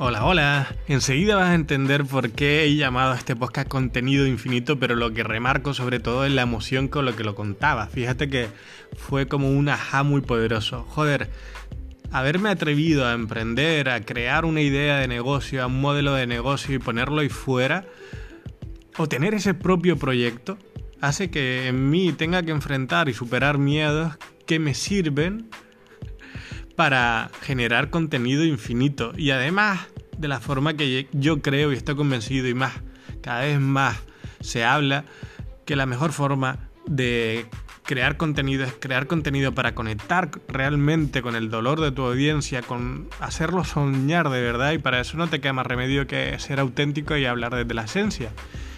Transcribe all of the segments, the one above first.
Hola, hola. Enseguida vas a entender por qué he llamado a este podcast contenido infinito, pero lo que remarco sobre todo es la emoción con lo que lo contaba. Fíjate que fue como un ajá muy poderoso. Joder, haberme atrevido a emprender, a crear una idea de negocio, a un modelo de negocio y ponerlo ahí fuera, o tener ese propio proyecto, hace que en mí tenga que enfrentar y superar miedos que me sirven para generar contenido infinito y además de la forma que yo creo y estoy convencido y más, cada vez más se habla que la mejor forma de crear contenido es crear contenido para conectar realmente con el dolor de tu audiencia, con hacerlo soñar de verdad y para eso no te queda más remedio que ser auténtico y hablar desde la esencia.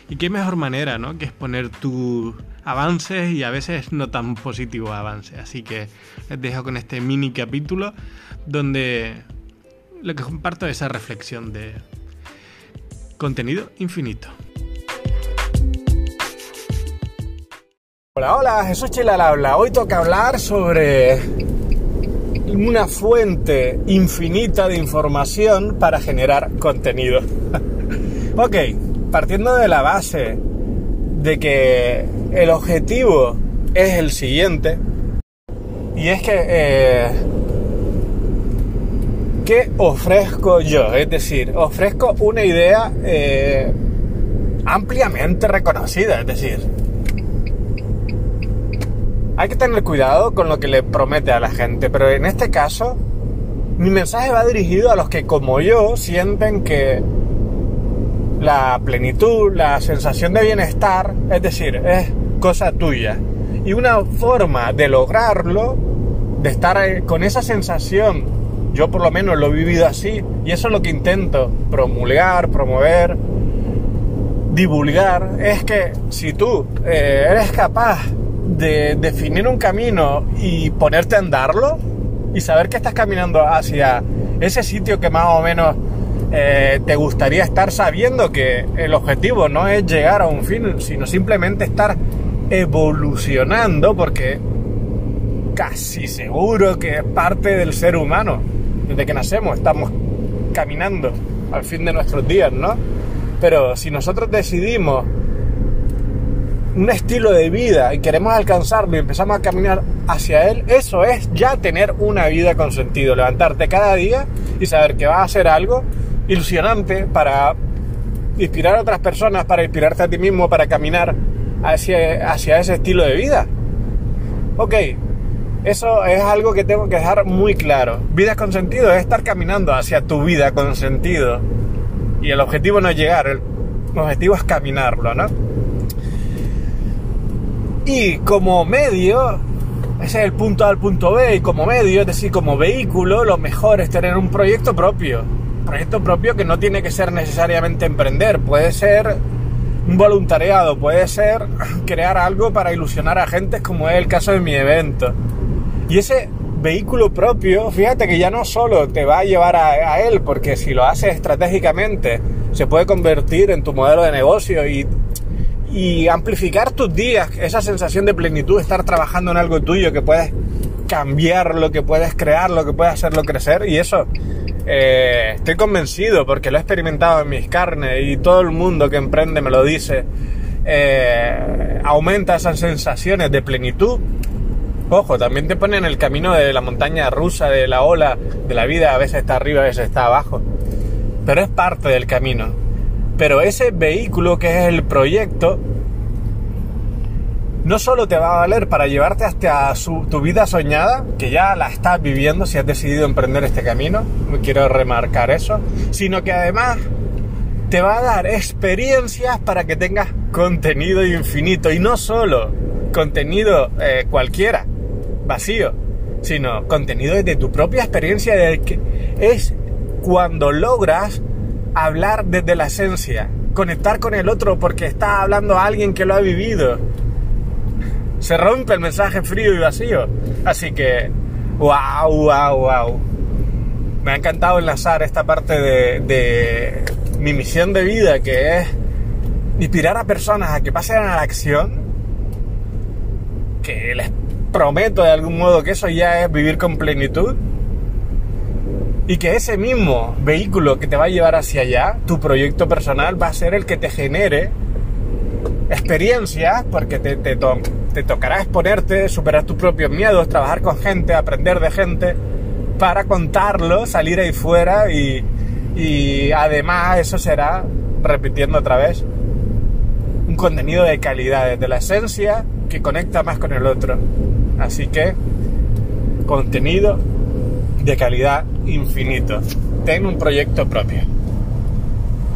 Y qué mejor manera, ¿no? Que exponer tus avances y a veces no tan positivos avances. Así que les dejo con este mini capítulo donde lo que comparto es esa reflexión de contenido infinito. Hola, hola, Jesús Chilal habla. Hoy toca hablar sobre una fuente infinita de información para generar contenido. ok, partiendo de la base de que el objetivo es el siguiente, y es que, eh, ¿qué ofrezco yo? Es decir, ofrezco una idea eh, ampliamente reconocida, es decir, hay que tener cuidado con lo que le promete a la gente, pero en este caso, mi mensaje va dirigido a los que como yo sienten que la plenitud, la sensación de bienestar, es decir, es cosa tuya. Y una forma de lograrlo, de estar con esa sensación, yo por lo menos lo he vivido así, y eso es lo que intento promulgar, promover, divulgar, es que si tú eh, eres capaz de definir un camino y ponerte a andarlo, y saber que estás caminando hacia ese sitio que más o menos eh, te gustaría estar sabiendo que el objetivo no es llegar a un fin, sino simplemente estar evolucionando, porque casi seguro que es parte del ser humano. Desde que nacemos estamos caminando al fin de nuestros días, ¿no? Pero si nosotros decidimos un estilo de vida y queremos alcanzarlo y empezamos a caminar hacia él, eso es ya tener una vida con sentido, levantarte cada día y saber que vas a hacer algo ilusionante para inspirar a otras personas, para inspirarte a ti mismo, para caminar hacia, ese estilo de vida. Ok, eso es algo que tengo que dejar muy claro. Vida con sentido es estar caminando hacia tu vida con sentido. Y el objetivo no es llegar, el objetivo es caminarlo, ¿no? Y como medio, ese es el punto A al punto B, y como medio, es decir, como vehículo, lo mejor es tener un proyecto propio proyecto propio que no tiene que ser necesariamente emprender, puede ser un voluntariado, puede ser crear algo para ilusionar a gente, como es el caso de mi evento. Y ese vehículo propio, fíjate que ya no solo te va a llevar a, él, porque si lo haces estratégicamente, se puede convertir en tu modelo de negocio y, amplificar tus días, esa sensación de plenitud, estar trabajando en algo tuyo que puedes cambiar, lo que puedes crear, lo que puedes hacerlo crecer, y eso eh, estoy convencido porque lo he experimentado en mis carnes y todo el mundo que emprende me lo dice. Eh, aumenta esas sensaciones de plenitud. Ojo, también te pone en el camino de la montaña rusa, de la ola de la vida, a veces está arriba, a veces está abajo. Pero es parte del camino. Pero ese vehículo que es el proyecto no solo te va a valer para llevarte hasta tu vida soñada, que ya la estás viviendo si has decidido emprender este camino, quiero remarcar eso, sino que además te va a dar experiencias para que tengas contenido infinito y no solo contenido eh, cualquiera, vacío, sino contenido de tu propia experiencia, de que es cuando logras hablar desde la esencia, conectar con el otro porque está hablando a alguien que lo ha vivido se rompe el mensaje frío y vacío. Así que, wow, wow, wow. Me ha encantado enlazar esta parte de, mi misión de vida, que es inspirar a personas a que pasen a la acción, que les prometo de algún modo que eso ya es vivir con plenitud. Y que ese mismo vehículo que te va a llevar hacia allá, tu proyecto personal, va a ser el que te genere experiencias, porque te, te, te tocará exponerte, superar tus propios miedos, trabajar con gente, aprender de gente, para contarlo, salir ahí fuera y, y además eso será, repitiendo otra vez, un contenido de calidad, de la esencia que conecta más con el otro. Así que, contenido de calidad infinito. Ten un proyecto propio.